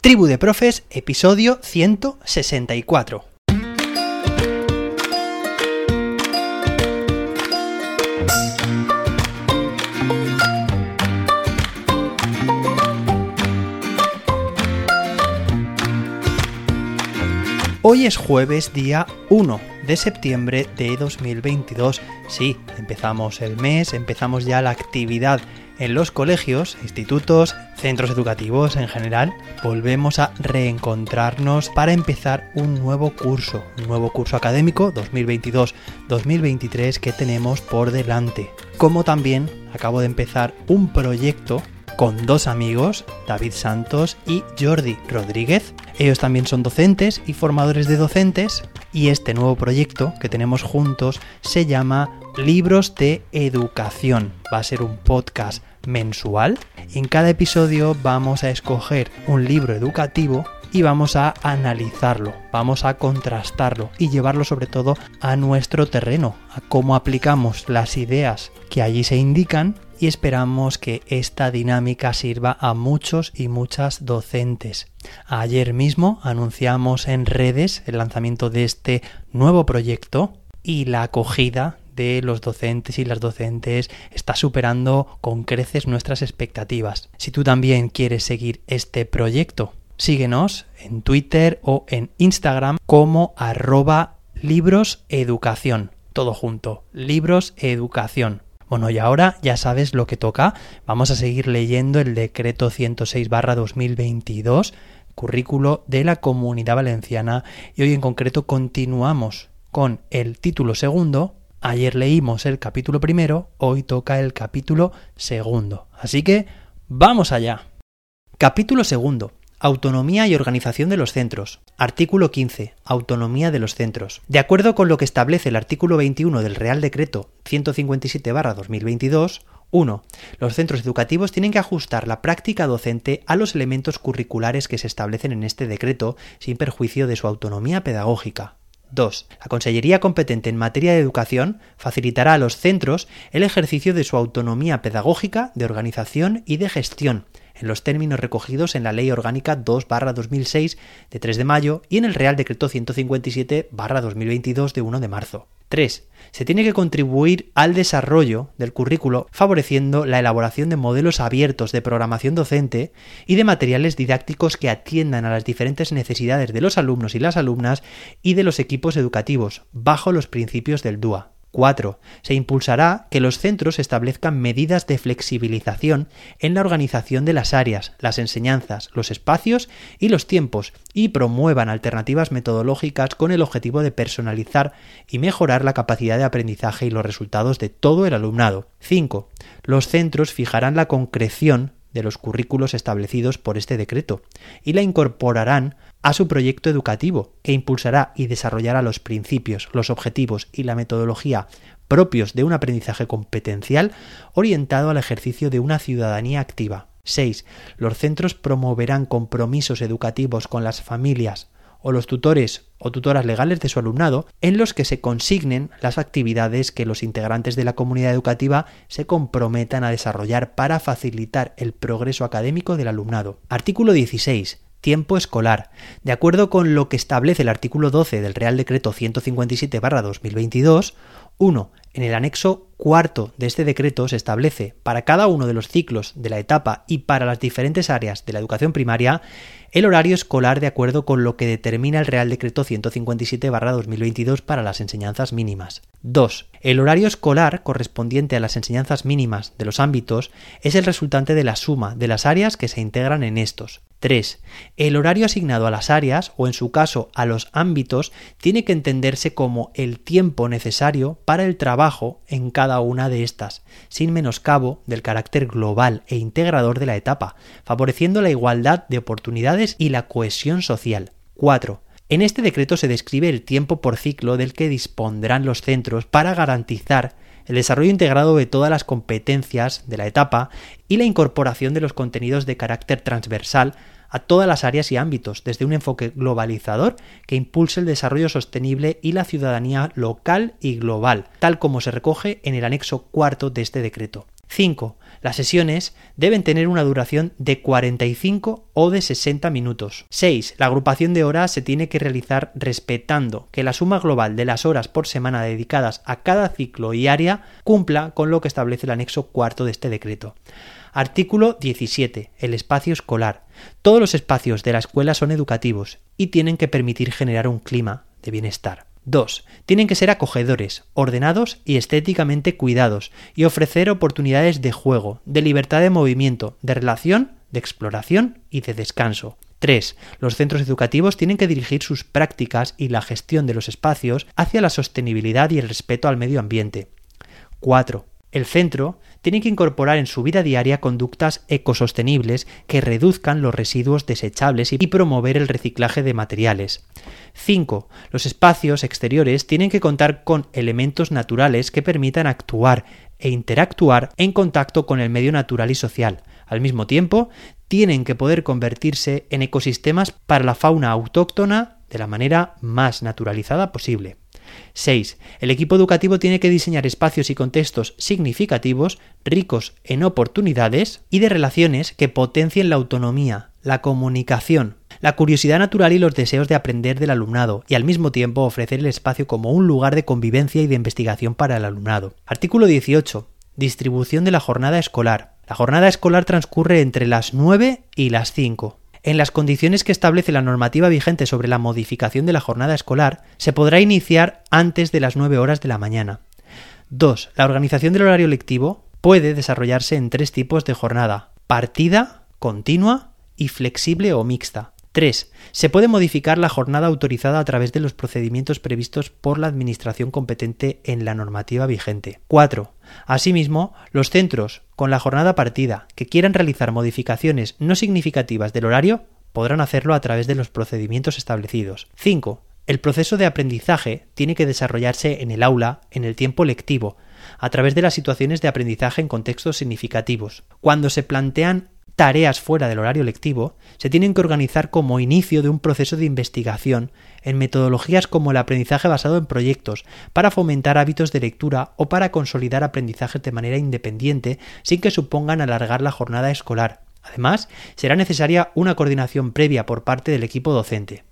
Tribu de Profes, episodio 164. Hoy es jueves día 1 de septiembre de 2022. Sí, empezamos el mes, empezamos ya la actividad en los colegios, institutos, centros educativos en general, volvemos a reencontrarnos para empezar un nuevo curso, un nuevo curso académico 2022-2023 que tenemos por delante. Como también acabo de empezar un proyecto con dos amigos, David Santos y Jordi Rodríguez. Ellos también son docentes y formadores de docentes y este nuevo proyecto que tenemos juntos se llama Libros de Educación. Va a ser un podcast mensual. En cada episodio vamos a escoger un libro educativo y vamos a analizarlo, vamos a contrastarlo y llevarlo sobre todo a nuestro terreno, a cómo aplicamos las ideas que allí se indican y esperamos que esta dinámica sirva a muchos y muchas docentes. Ayer mismo anunciamos en redes el lanzamiento de este nuevo proyecto y la acogida de los docentes y las docentes está superando con creces nuestras expectativas. Si tú también quieres seguir este proyecto, síguenos en Twitter o en Instagram como arroba libroseducación. Todo junto, libros educación. Bueno, y ahora ya sabes lo que toca. Vamos a seguir leyendo el decreto 106 2022, currículo de la Comunidad Valenciana, y hoy en concreto continuamos con el título segundo. Ayer leímos el capítulo primero, hoy toca el capítulo segundo. Así que, vamos allá. Capítulo segundo. Autonomía y organización de los centros. Artículo 15. Autonomía de los centros. De acuerdo con lo que establece el artículo 21 del Real Decreto 157-2022, 1. Los centros educativos tienen que ajustar la práctica docente a los elementos curriculares que se establecen en este decreto sin perjuicio de su autonomía pedagógica. 2. La Consellería competente en materia de educación facilitará a los centros el ejercicio de su autonomía pedagógica, de organización y de gestión, en los términos recogidos en la Ley Orgánica 2-2006 de 3 de mayo y en el Real Decreto 157-2022 de 1 de marzo. 3. Se tiene que contribuir al desarrollo del currículo favoreciendo la elaboración de modelos abiertos de programación docente y de materiales didácticos que atiendan a las diferentes necesidades de los alumnos y las alumnas y de los equipos educativos, bajo los principios del DUA. 4. Se impulsará que los centros establezcan medidas de flexibilización en la organización de las áreas, las enseñanzas, los espacios y los tiempos y promuevan alternativas metodológicas con el objetivo de personalizar y mejorar la capacidad de aprendizaje y los resultados de todo el alumnado. 5. Los centros fijarán la concreción de los currículos establecidos por este decreto y la incorporarán a su proyecto educativo, que impulsará y desarrollará los principios, los objetivos y la metodología propios de un aprendizaje competencial orientado al ejercicio de una ciudadanía activa. 6. Los centros promoverán compromisos educativos con las familias o los tutores o tutoras legales de su alumnado en los que se consignen las actividades que los integrantes de la comunidad educativa se comprometan a desarrollar para facilitar el progreso académico del alumnado. Artículo 16 tiempo escolar. De acuerdo con lo que establece el artículo 12 del Real Decreto 157-2022, 1. En el anexo cuarto de este decreto se establece para cada uno de los ciclos de la etapa y para las diferentes áreas de la educación primaria el horario escolar de acuerdo con lo que determina el Real Decreto 157-2022 para las enseñanzas mínimas. 2. El horario escolar correspondiente a las enseñanzas mínimas de los ámbitos es el resultante de la suma de las áreas que se integran en estos. 3. El horario asignado a las áreas, o en su caso a los ámbitos, tiene que entenderse como el tiempo necesario para el en cada una de estas, sin menoscabo del carácter global e integrador de la etapa, favoreciendo la igualdad de oportunidades y la cohesión social. 4. En este decreto se describe el tiempo por ciclo del que dispondrán los centros para garantizar el desarrollo integrado de todas las competencias de la etapa y la incorporación de los contenidos de carácter transversal a todas las áreas y ámbitos, desde un enfoque globalizador que impulse el desarrollo sostenible y la ciudadanía local y global, tal como se recoge en el anexo cuarto de este decreto. 5. Las sesiones deben tener una duración de 45 o de 60 minutos. 6. La agrupación de horas se tiene que realizar respetando que la suma global de las horas por semana dedicadas a cada ciclo y área cumpla con lo que establece el anexo cuarto de este decreto. Artículo 17. El espacio escolar. Todos los espacios de la escuela son educativos y tienen que permitir generar un clima de bienestar. 2. Tienen que ser acogedores, ordenados y estéticamente cuidados, y ofrecer oportunidades de juego, de libertad de movimiento, de relación, de exploración y de descanso. 3. Los centros educativos tienen que dirigir sus prácticas y la gestión de los espacios hacia la sostenibilidad y el respeto al medio ambiente. 4. El centro tiene que incorporar en su vida diaria conductas ecosostenibles que reduzcan los residuos desechables y promover el reciclaje de materiales. 5. Los espacios exteriores tienen que contar con elementos naturales que permitan actuar e interactuar en contacto con el medio natural y social. Al mismo tiempo, tienen que poder convertirse en ecosistemas para la fauna autóctona de la manera más naturalizada posible. 6. El equipo educativo tiene que diseñar espacios y contextos significativos, ricos en oportunidades y de relaciones que potencien la autonomía, la comunicación, la curiosidad natural y los deseos de aprender del alumnado, y al mismo tiempo ofrecer el espacio como un lugar de convivencia y de investigación para el alumnado. Artículo 18. Distribución de la jornada escolar. La jornada escolar transcurre entre las 9 y las 5. En las condiciones que establece la normativa vigente sobre la modificación de la jornada escolar, se podrá iniciar antes de las 9 horas de la mañana. 2. La organización del horario lectivo puede desarrollarse en tres tipos de jornada: partida, continua y flexible o mixta. 3. Se puede modificar la jornada autorizada a través de los procedimientos previstos por la Administración competente en la normativa vigente. 4. Asimismo, los centros con la jornada partida que quieran realizar modificaciones no significativas del horario podrán hacerlo a través de los procedimientos establecidos. 5. El proceso de aprendizaje tiene que desarrollarse en el aula en el tiempo lectivo, a través de las situaciones de aprendizaje en contextos significativos. Cuando se plantean tareas fuera del horario lectivo se tienen que organizar como inicio de un proceso de investigación en metodologías como el aprendizaje basado en proyectos, para fomentar hábitos de lectura o para consolidar aprendizajes de manera independiente sin que supongan alargar la jornada escolar. Además, será necesaria una coordinación previa por parte del equipo docente.